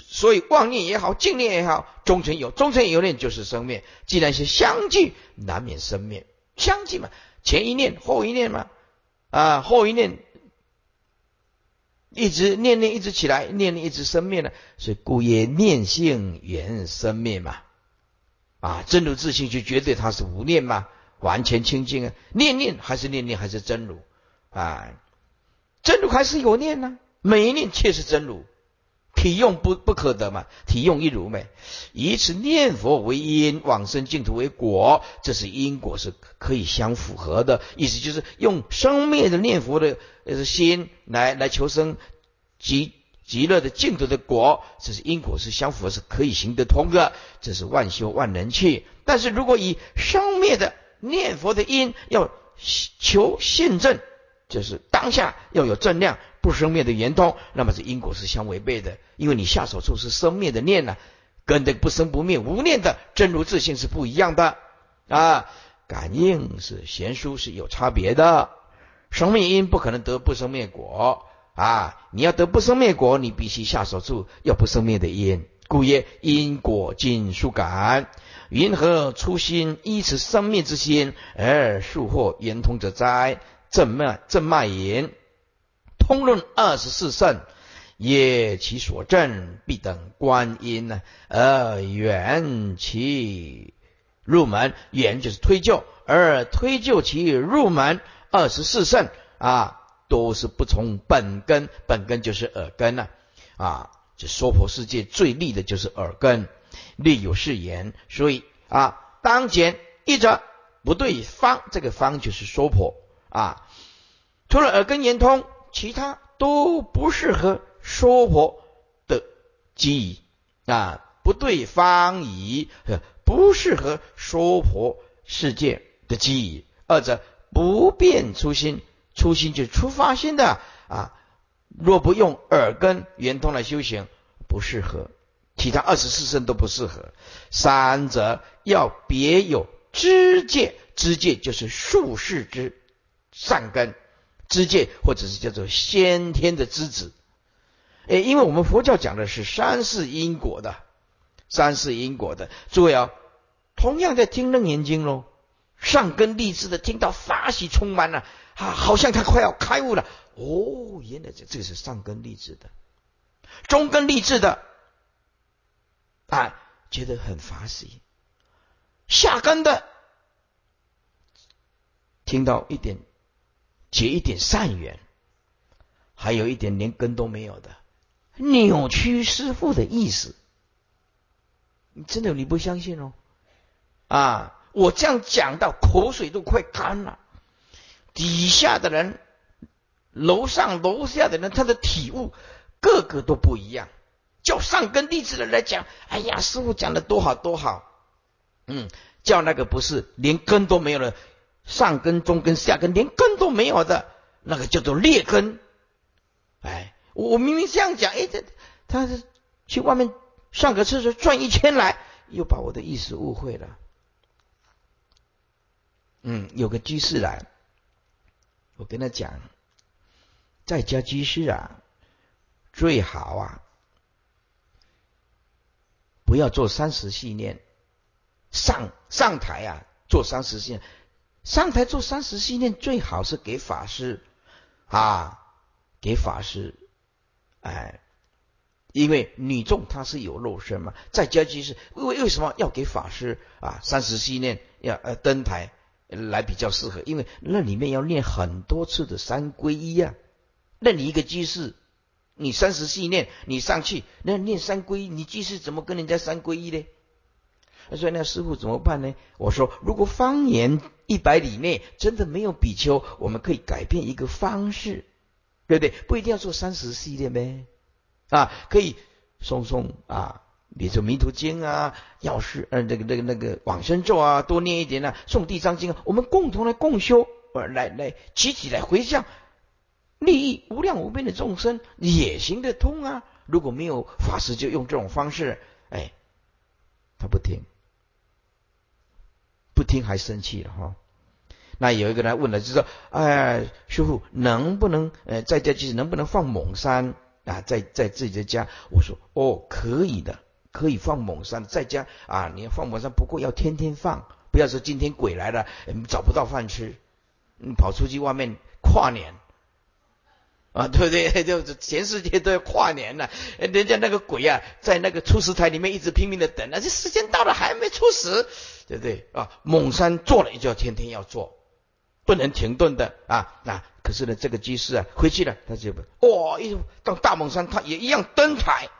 所以妄念也好，净念也好，终成有，终成有念就是生灭。既然是相继，难免生灭。相继嘛，前一念后一念嘛，啊，后一念一直念念一直起来，念念一直生灭呢，所以故曰念性缘生灭嘛。啊，真如自性就绝对它是无念嘛，完全清净啊。念念还是念念还是真如啊，真如还是有念呢。每一念却是真如，体用不不可得嘛？体用一如美，以此念佛为因，往生净土为果，这是因果是可以相符合的。意思就是用生灭的念佛的呃心来来求生极极乐的净土的果，这是因果是相符合，是可以行得通的。这是万修万能去。但是如果以生灭的念佛的因要求现证，就是当下要有正量。不生灭的圆通，那么这因果是相违背的，因为你下手处是生灭的念呢，跟这个不生不灭无念的真如自性是不一样的啊。感应是贤淑是有差别的，生灭因不可能得不生灭果啊。你要得不生灭果，你必须下手处要不生灭的因，故曰因果尽数感。云何初心依此生灭之心而速获圆通者哉？正脉正脉言。通论二十四圣，业其所证，必等观音呢，而缘其入门，缘就是推就，而推就其入门。二十四圣啊，都是不从本根，本根就是耳根呢，啊，这娑婆世界最利的就是耳根，利有是言，所以啊，当前一者不对方，这个方就是娑婆啊，除了耳根言通。其他都不适合娑婆的机宜啊，不对方仪，不适合娑婆世界的机宜。二者不变初心，初心就是出发心的啊。若不用耳根圆通来修行，不适合。其他二十四圣都不适合。三者要别有知界，知界就是术士之善根。知界，或者是叫做先天的知子，哎，因为我们佛教讲的是三世因果的，三世因果的。诸位啊，同样在听楞严经喽，上根立志的听到法喜充满了，啊，好像他快要开悟了。哦，原来这这个是上根立志的，中根立志的，啊，觉得很法喜。下根的听到一点。结一点善缘，还有一点连根都没有的扭曲师傅的意思，你真的你不相信哦？啊，我这样讲到口水都快干了，底下的人、楼上楼下的人，他的体悟个个都不一样。叫上根弟子的来讲，哎呀，师傅讲的多好多好，嗯，叫那个不是连根都没有了。上根、中根、下根，连根都没有的，那个叫做劣根。哎，我明明这样讲，哎，这他是去外面上个厕所转一圈来，又把我的意思误会了。嗯，有个居士来，我跟他讲，在家居士啊，最好啊，不要做三十系念，上上台啊做三十系念，上台做三十系念最好是给法师啊，给法师，哎。因为女众她是有肉身嘛，在家居士为为什么要给法师啊三十系念要呃登台来比较适合？因为那里面要念很多次的三皈依啊。那你一个居士，你三十系念你上去那念三皈依，你居士怎么跟人家三皈依呢？所以那师傅怎么办呢？我说如果方言一百里内真的没有比丘，我们可以改变一个方式，对不对？不一定要做三十系列呗。啊，可以送送啊，比如说《弥陀经》啊，药师呃，那个那个那个往生咒啊，多念一点啊，诵《地藏经》，我们共同来共修，呃，来来集体来回向，利益无量无边的众生也行得通啊。如果没有法师，就用这种方式，哎，他不听，听还生气了哈。那有一个人问了，就说：哎，师傅能不能呃，在家就是能不能放猛山？啊，在在自己的家，我说哦，可以的，可以放猛山，在家啊，你要放猛山，不过要天天放，不要说今天鬼来了，找不到饭吃，你跑出去外面跨年，啊，对不对？就是全世界都要跨年了，人家那个鬼啊，在那个出石台里面一直拼命的等，那这时间到了还没出石，对不对？啊，猛山做了就要天天要做，不能停顿的啊，那。可是呢，这个居士啊，回去了，他就哇，一到大猛山，他也一样登台，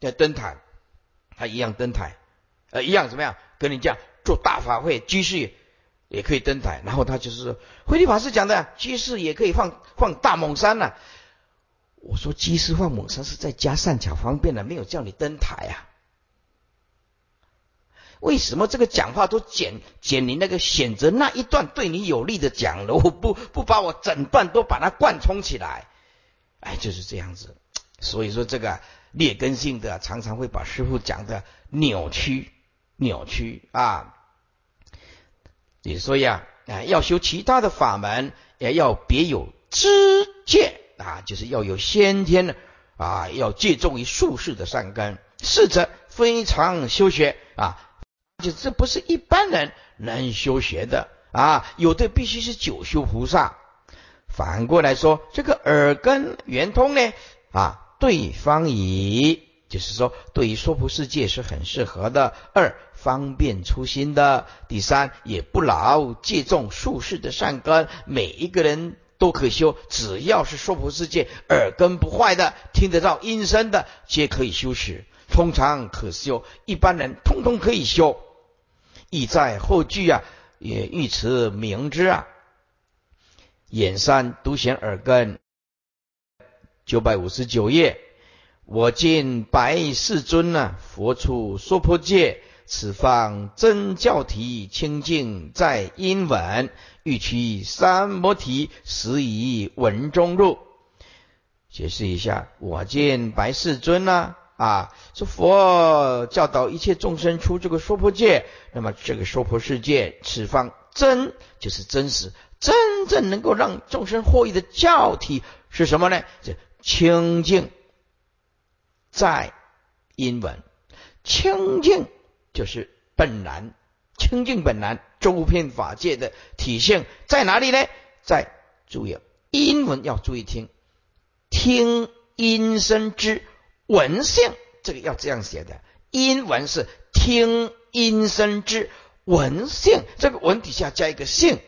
要登台，他一样登台，呃，一样怎么样？跟你讲做大法会，居士也可以登台。然后他就是说，慧律法师讲的，居士也可以放放大猛山呢。我说，居士放猛山是在家善巧方便的，没有叫你登台啊。为什么这个讲话都剪剪你那个选择那一段对你有利的讲了？我不不把我整段都把它贯通起来，哎，就是这样子。所以说这个劣根性的常常会把师傅讲的扭曲扭曲啊。所以啊，啊要修其他的法门，也要别有知见啊，就是要有先天的啊，要借重于术士的善根，是则非常修学啊。就这不是一般人能修学的啊，有的必须是九修菩萨。反过来说，这个耳根圆通呢啊，对方以就是说，对于娑婆世界是很适合的。二方便初心的，第三也不劳借重术士的善根，每一个人都可修，只要是娑婆世界耳根不坏的，听得到音声的，皆可以修持。通常可修，一般人通通可以修。意在后句啊，也欲持明之啊。眼山独显耳根，九百五十九页。我见白世尊啊，佛出娑婆界，此方真教体清净在音闻，欲取三摩提，实以文中入。解释一下，我见白世尊啊。啊，说佛教导一切众生出这个娑婆界，那么这个娑婆世界此方真就是真实，真正能够让众生获益的教体是什么呢？这清净在英文，清净就是本然，清净本然，周遍法界的体现在哪里呢？在注意英文要注意听，听音声之。文性，这个要这样写的。英文是听音声之文性，这个文底下加一个性。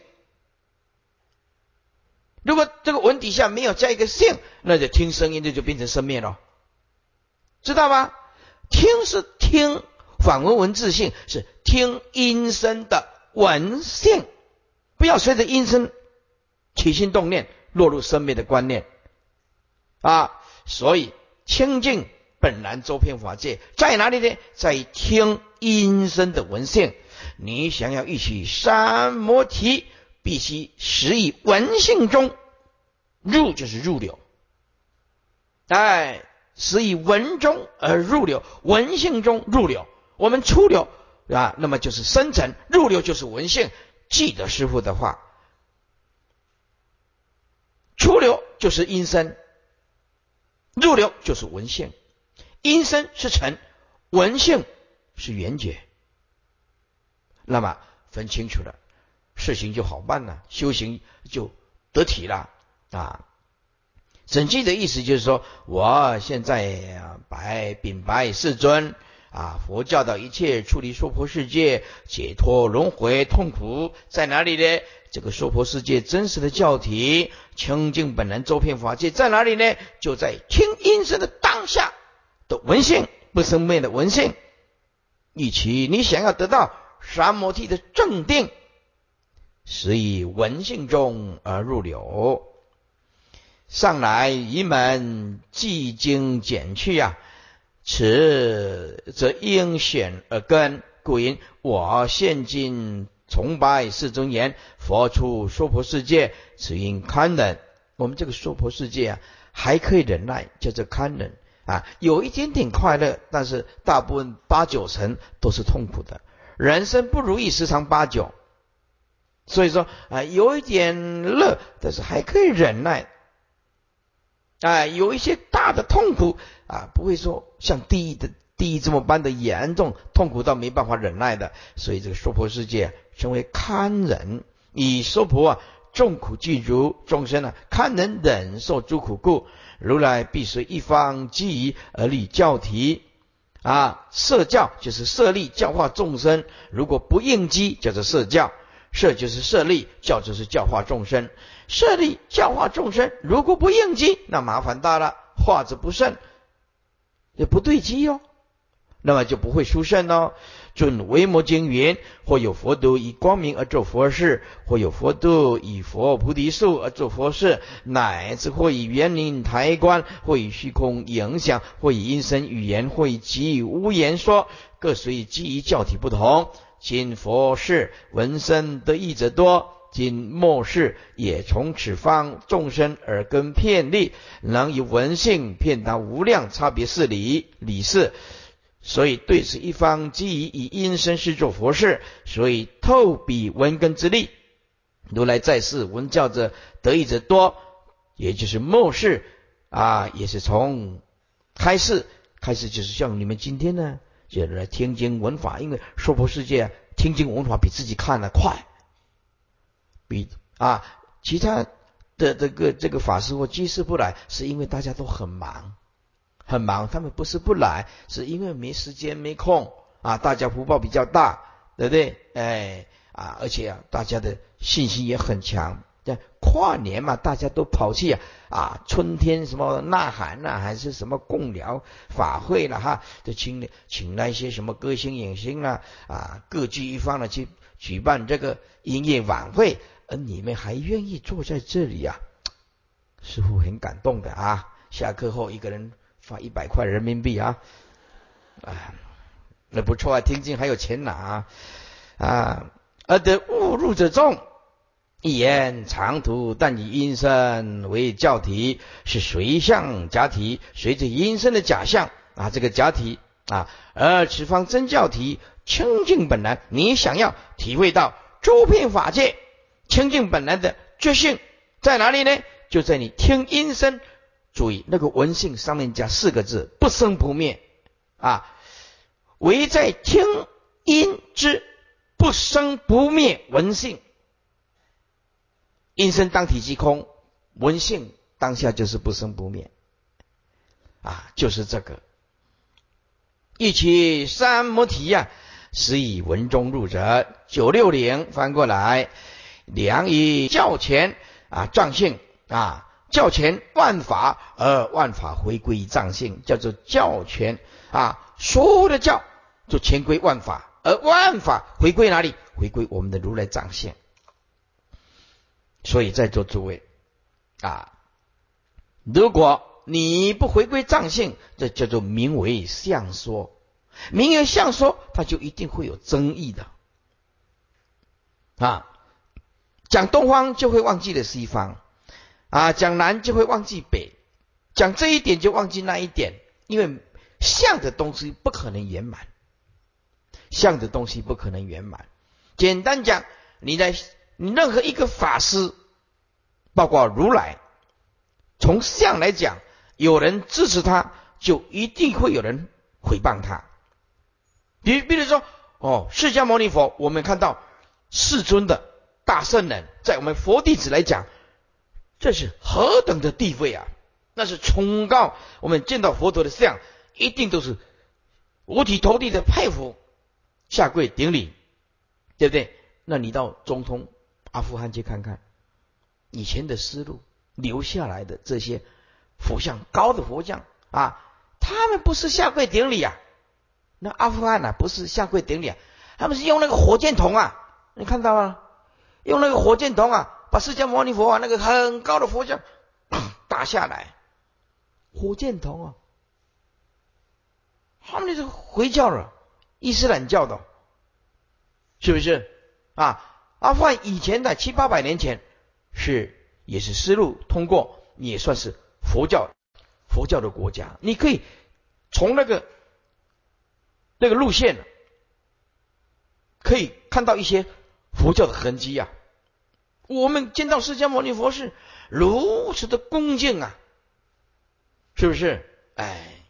如果这个文底下没有加一个性，那就听声音，这就变成生灭了，知道吗？听是听，反文文字性是听音声的文性，不要随着音声起心动念，落入生命的观念啊，所以。清净本然周遍法界在哪里呢？在听音声的文性。你想要一起三摩提，必须实以文性中入，就是入流。哎，是以文中而入流，文性中入流。我们出流啊，那么就是生成；入流就是文性。记得师傅的话，出流就是阴身，入流就是文性。阴身是成，文性是圆觉。那么分清楚了，事情就好办了，修行就得体了啊。整句的意思就是说，我现在白禀白世尊啊，佛教的一切处理娑婆世界解脱轮回痛苦在哪里呢？这个娑婆世界真实的教体清净本能周遍法界在哪里呢？就在听音声的当下的文性不生灭的文性，以其你想要得到三摩地的正定，是以文性中而入流。上来一门既经减去呀，此则应选而根。故云我现今崇拜世尊言，佛出娑婆世界，此应堪忍。我们这个娑婆世界啊，还可以忍耐，叫做堪忍啊，有一点点快乐，但是大部分八九成都是痛苦的。人生不如意十常八九，所以说啊，有一点乐，但是还可以忍耐。哎，有一些大的痛苦啊，不会说像地狱的地狱这么般的严重，痛苦到没办法忍耐的。所以这个娑婆世界称为堪忍，以娑婆啊众苦具足众生啊堪能忍受诸苦故，如来必随一方机宜而立教体啊，设教就是设立教化众生，如果不应机叫做设教，设就是设立，教就是教化众生。设立教化众生，如果不应机，那麻烦大了，化之不慎，也不对机哦，那么就不会殊胜哦。准维摩经云：或有佛度以光明而做佛事，或有佛度以佛菩提树而做佛事，乃至或以园林抬棺，或以虚空影响，或以音声语言，或以给予无言说，各随基于教体不同。今佛事闻声得益者多。今末世也从此方众生耳根遍利，能以文性遍达无量差别事理理事，所以对此一方基于以因身是做佛事，所以透比文根之力，如来在世闻教者得益者多，也就是末世啊，也是从开示开始，就是像你们今天呢，就来听经闻法，因为娑婆世界听经闻法比自己看的快。比啊，其他的这个这个法师或居士不来，是因为大家都很忙，很忙。他们不是不来，是因为没时间、没空啊。大家福报比较大，对不对？哎啊，而且啊，大家的信心也很强。这跨年嘛，大家都跑去啊，春天什么呐喊呐，还是什么共疗法会了哈，就请请那些什么歌星、影星啊啊，各具一方的去举办这个音乐晚会。而你们还愿意坐在这里呀？师傅很感动的啊！下课后一个人发一百块人民币啊，啊，那不错啊！听经还有钱拿啊！啊而得误入者众，一言长途，但以阴身为教体，是随相假体，随着阴身的假象啊，这个假体啊，而此方真教体清净本来，你想要体会到周遍法界。清净本来的觉性在哪里呢？就在你听音声，注意那个文性上面加四个字：不生不灭啊！唯在听音之不生不灭文性，音声当体即空，文性当下就是不生不灭啊！就是这个一起三摩提呀，是以文中入者九六零翻过来。良以教前啊，藏性啊，教前万法而万法回归藏性，叫做教全啊。所有的教就全归万法，而万法回归哪里？回归我们的如来藏性。所以在座诸位啊，如果你不回归藏性，这叫做名为相说。名为相说，它就一定会有争议的啊。讲东方就会忘记了西方，啊，讲南就会忘记北，讲这一点就忘记那一点，因为相的东西不可能圆满，相的东西不可能圆满。简单讲，你在你任何一个法师，包括如来，从相来讲，有人支持他，就一定会有人诽谤他。比比如说，哦，释迦牟尼佛，我们看到世尊的大圣人，在我们佛弟子来讲，这是何等的地位啊！那是崇高，我们见到佛陀的像，一定都是五体投地的佩服，下跪顶礼，对不对？那你到中通阿富汗去看看，以前的思路留下来的这些佛像，高的佛像啊，他们不是下跪顶礼啊，那阿富汗呢，不是下跪顶礼啊，他们是用那个火箭筒啊，你看到吗？用那个火箭筒啊，把释迦牟尼佛啊那个很高的佛像 打下来。火箭筒啊，他们那是回教了，伊斯兰教的，是不是啊？阿富汗以前的七八百年前是也是丝路通过，也算是佛教佛教的国家。你可以从那个那个路线可以看到一些佛教的痕迹啊。我们见到释迦牟尼佛是如此的恭敬啊。是不是？哎，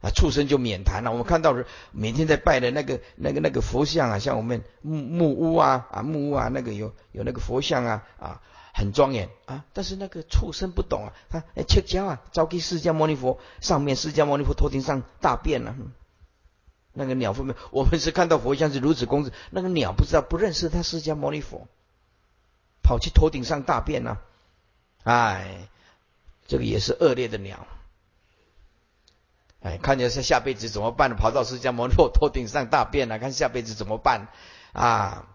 啊，畜生就免谈了。我们看到是每天在拜的那个、那个、那个佛像啊，像我们木木屋啊啊木屋啊，那个有有那个佛像啊啊，很庄严啊。但是那个畜生不懂啊，他切胶啊，招给释迦牟尼佛上面，释迦牟尼佛头顶上大便了。那个鸟粪便，我们是看到佛像是如此公子，那个鸟不知道不认识他释迦牟尼佛，跑去头顶上大便了。哎，这个也是恶劣的鸟。哎，看见是下辈子怎么办？跑到释迦牟尼佛头顶上大便了，看下辈子怎么办啊？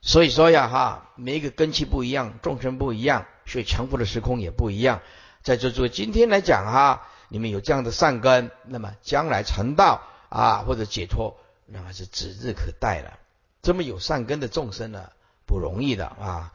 所以说呀，哈，每一个根器不一样，众生不一样，所以强迫的时空也不一样。在这作今天来讲哈，你们有这样的善根，那么将来成道啊，或者解脱，那么是指日可待了。这么有善根的众生呢，不容易的啊。